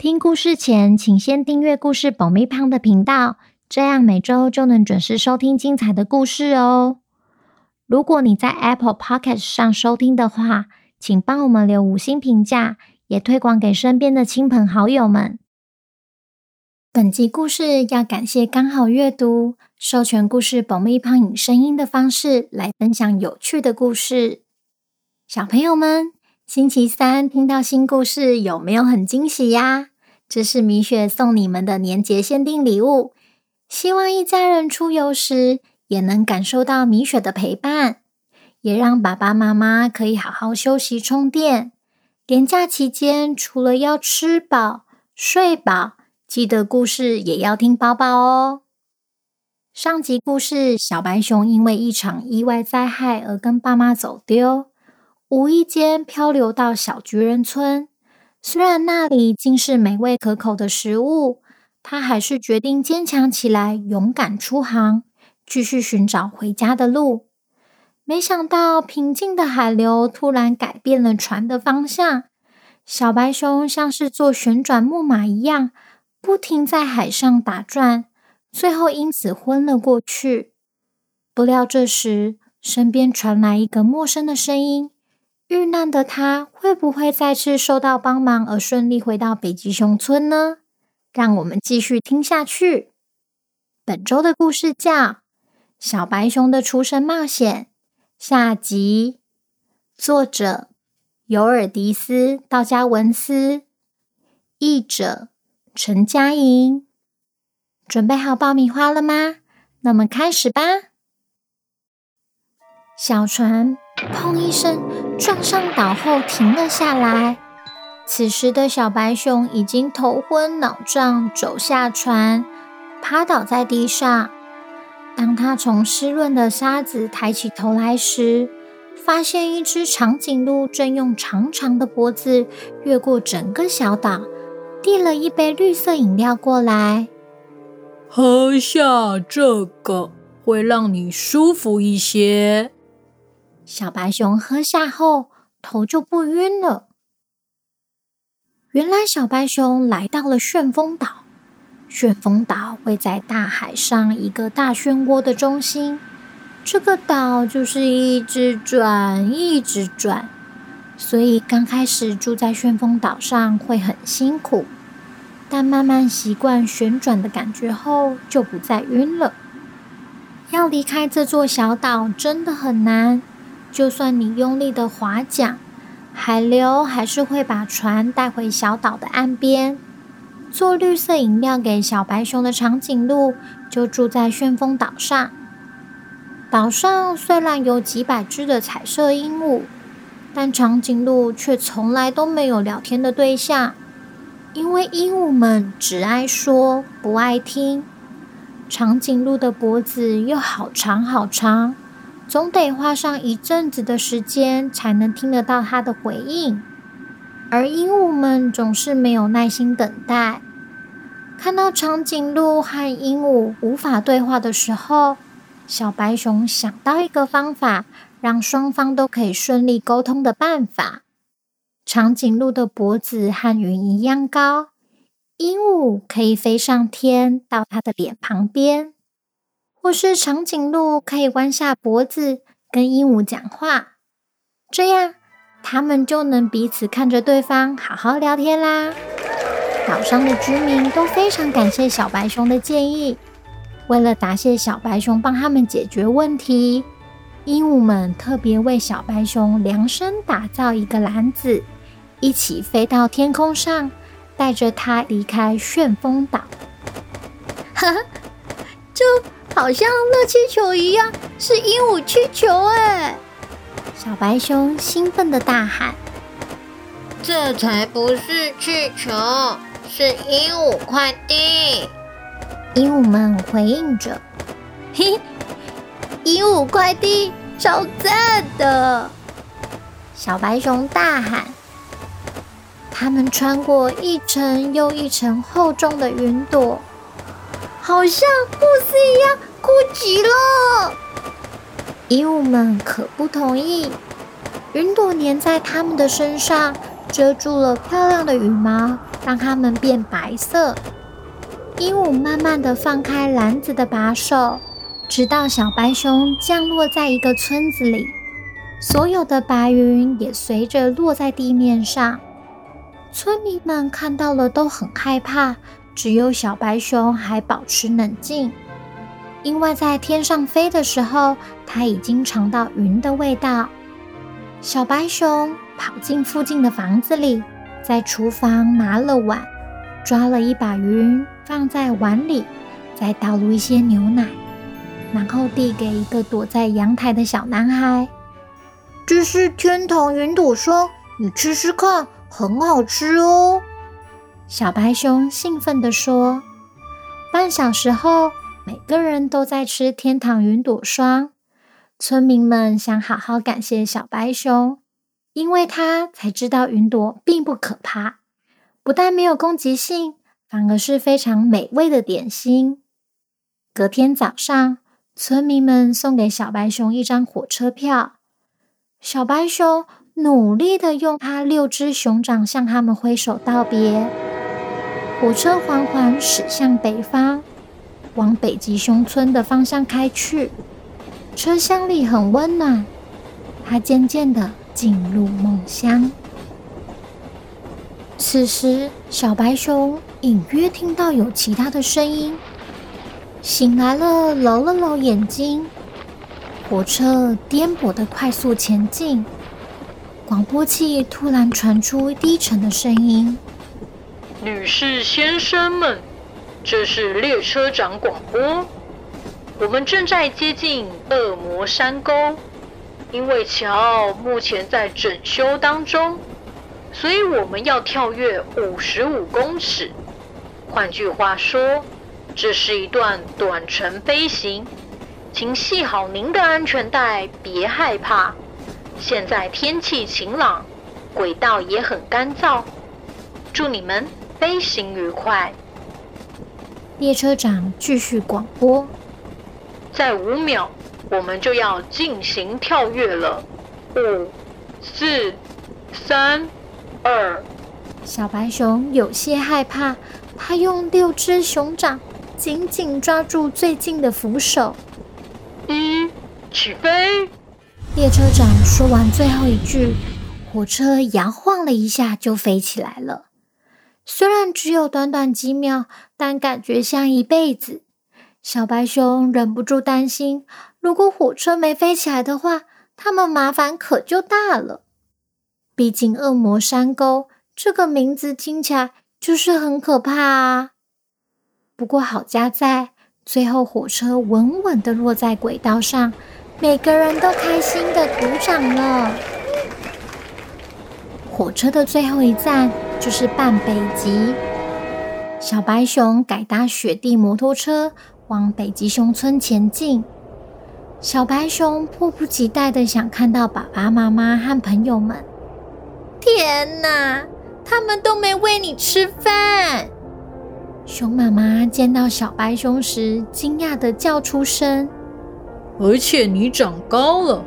听故事前，请先订阅故事保密胖的频道，这样每周就能准时收听精彩的故事哦。如果你在 Apple Podcast 上收听的话，请帮我们留五星评价，也推广给身边的亲朋好友们。本集故事要感谢刚好阅读授权故事保密胖以声音的方式来分享有趣的故事。小朋友们，星期三听到新故事有没有很惊喜呀？这是米雪送你们的年节限定礼物，希望一家人出游时也能感受到米雪的陪伴，也让爸爸妈妈可以好好休息充电。连假期间，除了要吃饱睡饱，记得故事也要听饱饱哦。上集故事，小白熊因为一场意外灾害而跟爸妈走丢，无意间漂流到小橘人村。虽然那里尽是美味可口的食物，他还是决定坚强起来，勇敢出航，继续寻找回家的路。没想到，平静的海流突然改变了船的方向，小白熊像是坐旋转木马一样，不停在海上打转，最后因此昏了过去。不料这时，身边传来一个陌生的声音。遇难的他会不会再次受到帮忙而顺利回到北极熊村呢？让我们继续听下去。本周的故事叫《小白熊的厨神冒险》下集，作者尤尔迪斯·道加文斯，译者陈佳莹。准备好爆米花了吗？那么开始吧。小船。砰一声，撞上岛后停了下来。此时的小白熊已经头昏脑胀，走下船，趴倒在地上。当他从湿润的沙子抬起头来时，发现一只长颈鹿正用长长的脖子越过整个小岛，递了一杯绿色饮料过来。喝下这个，会让你舒服一些。小白熊喝下后，头就不晕了。原来小白熊来到了旋风岛。旋风岛位在大海上一个大漩涡的中心。这个岛就是一直转，一直转。所以刚开始住在旋风岛上会很辛苦，但慢慢习惯旋转的感觉后，就不再晕了。要离开这座小岛真的很难。就算你用力的划桨，海流还是会把船带回小岛的岸边。做绿色饮料给小白熊的长颈鹿就住在旋风岛上。岛上虽然有几百只的彩色鹦鹉，但长颈鹿却从来都没有聊天的对象，因为鹦鹉们只爱说不爱听。长颈鹿的脖子又好长好长。总得花上一阵子的时间才能听得到它的回应，而鹦鹉们总是没有耐心等待。看到长颈鹿和鹦鹉无法对话的时候，小白熊想到一个方法，让双方都可以顺利沟通的办法。长颈鹿的脖子和云一样高，鹦鹉可以飞上天到它的脸旁边。或是长颈鹿可以弯下脖子跟鹦鹉讲话，这样他们就能彼此看着对方好好聊天啦。岛上的居民都非常感谢小白熊的建议，为了答谢小白熊帮他们解决问题，鹦鹉们特别为小白熊量身打造一个篮子，一起飞到天空上，带着它离开旋风岛。哈哈，就。好像热气球一样，是鹦鹉气球哎！小白熊兴奋的大喊：“这才不是气球，是鹦鹉快递！”鹦鹉们回应着：“嘿，鹦鹉快递超赞的！”小白熊大喊。他们穿过一层又一层厚重的云朵，好像慕斯一样酷极了。鹦鹉们可不同意，云朵粘在它们的身上，遮住了漂亮的羽毛，让它们变白色。鹦鹉慢慢地放开篮子的把手，直到小白熊降落在一个村子里，所有的白云也随着落在地面上。村民们看到了都很害怕，只有小白熊还保持冷静，因为在天上飞的时候，它已经尝到云的味道。小白熊跑进附近的房子里，在厨房拿了碗，抓了一把云放在碗里，再倒入一些牛奶，然后递给一个躲在阳台的小男孩：“这是天堂云朵霜，你吃吃看。”很好吃哦，小白熊兴奋地说。半小时后，每个人都在吃天堂云朵霜。村民们想好好感谢小白熊，因为他才知道云朵并不可怕，不但没有攻击性，反而是非常美味的点心。隔天早上，村民们送给小白熊一张火车票。小白熊。努力地用它六只熊掌向他们挥手道别。火车缓缓驶向北方，往北极熊村的方向开去。车厢里很温暖，它渐渐地进入梦乡。此时，小白熊隐约听到有其他的声音，醒来了，揉了揉眼睛。火车颠簸地快速前进。广播器突然传出低沉的声音：“女士、先生们，这是列车长广播。我们正在接近恶魔山沟，因为桥目前在整修当中，所以我们要跳跃五十五公尺。换句话说，这是一段短程飞行，请系好您的安全带，别害怕。”现在天气晴朗，轨道也很干燥。祝你们飞行愉快。列车长继续广播：在五秒，我们就要进行跳跃了。五、四、三、二。小白熊有些害怕，它用六只熊掌紧紧抓住最近的扶手。一，起飞。列车长说完最后一句，火车摇晃了一下就飞起来了。虽然只有短短几秒，但感觉像一辈子。小白熊忍不住担心，如果火车没飞起来的话，他们麻烦可就大了。毕竟“恶魔山沟”这个名字听起来就是很可怕啊。不过好家在，最后火车稳稳地落在轨道上。每个人都开心的鼓掌了。火车的最后一站就是半北极。小白熊改搭雪地摩托车往北极熊村前进。小白熊迫不及待的想看到爸爸妈妈和朋友们。天哪，他们都没喂你吃饭！熊妈妈见到小白熊时，惊讶的叫出声。而且你长高了，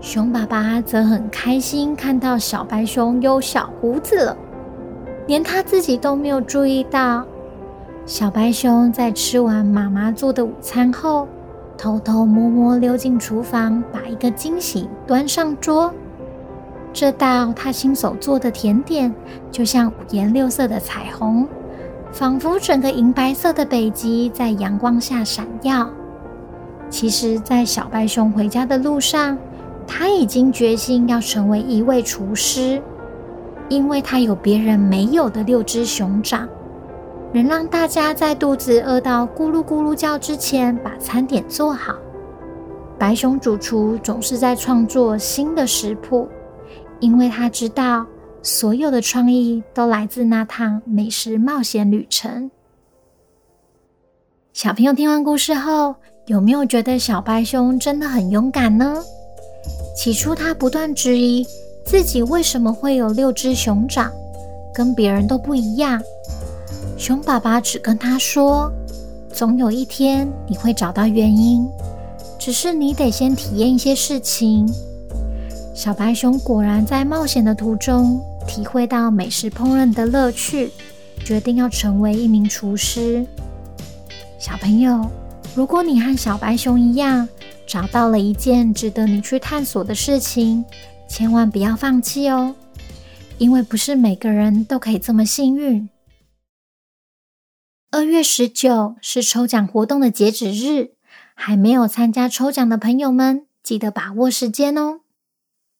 熊爸爸则很开心看到小白熊有小胡子了，连他自己都没有注意到。小白熊在吃完妈妈做的午餐后，偷偷摸摸溜进厨房，把一个惊喜端上桌。这道他亲手做的甜点，就像五颜六色的彩虹，仿佛整个银白色的北极在阳光下闪耀。其实，在小白熊回家的路上，他已经决心要成为一位厨师，因为他有别人没有的六只熊掌，能让大家在肚子饿到咕噜咕噜叫之前把餐点做好。白熊主厨总是在创作新的食谱，因为他知道所有的创意都来自那趟美食冒险旅程。小朋友听完故事后，有没有觉得小白熊真的很勇敢呢？起初，他不断质疑自己为什么会有六只熊掌，跟别人都不一样。熊爸爸只跟他说：“总有一天你会找到原因，只是你得先体验一些事情。”小白熊果然在冒险的途中体会到美食烹饪的乐趣，决定要成为一名厨师。小朋友。如果你和小白熊一样找到了一件值得你去探索的事情，千万不要放弃哦，因为不是每个人都可以这么幸运。二月十九是抽奖活动的截止日，还没有参加抽奖的朋友们，记得把握时间哦，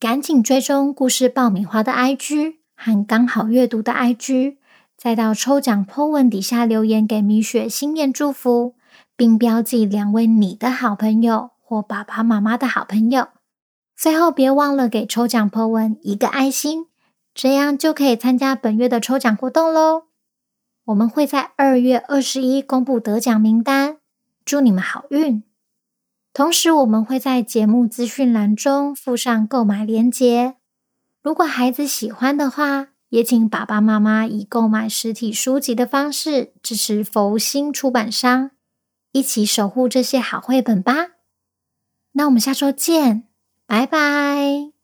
赶紧追踪故事爆米花的 IG 和刚好阅读的 IG，再到抽奖 po 文底下留言给米雪新年祝福。并标记两位你的好朋友或爸爸妈妈的好朋友，最后别忘了给抽奖 po 文一个爱心，这样就可以参加本月的抽奖活动喽。我们会在二月二十一公布得奖名单，祝你们好运。同时，我们会在节目资讯栏中附上购买链接。如果孩子喜欢的话，也请爸爸妈妈以购买实体书籍的方式支持佛心出版商。一起守护这些好绘本吧！那我们下周见，拜拜。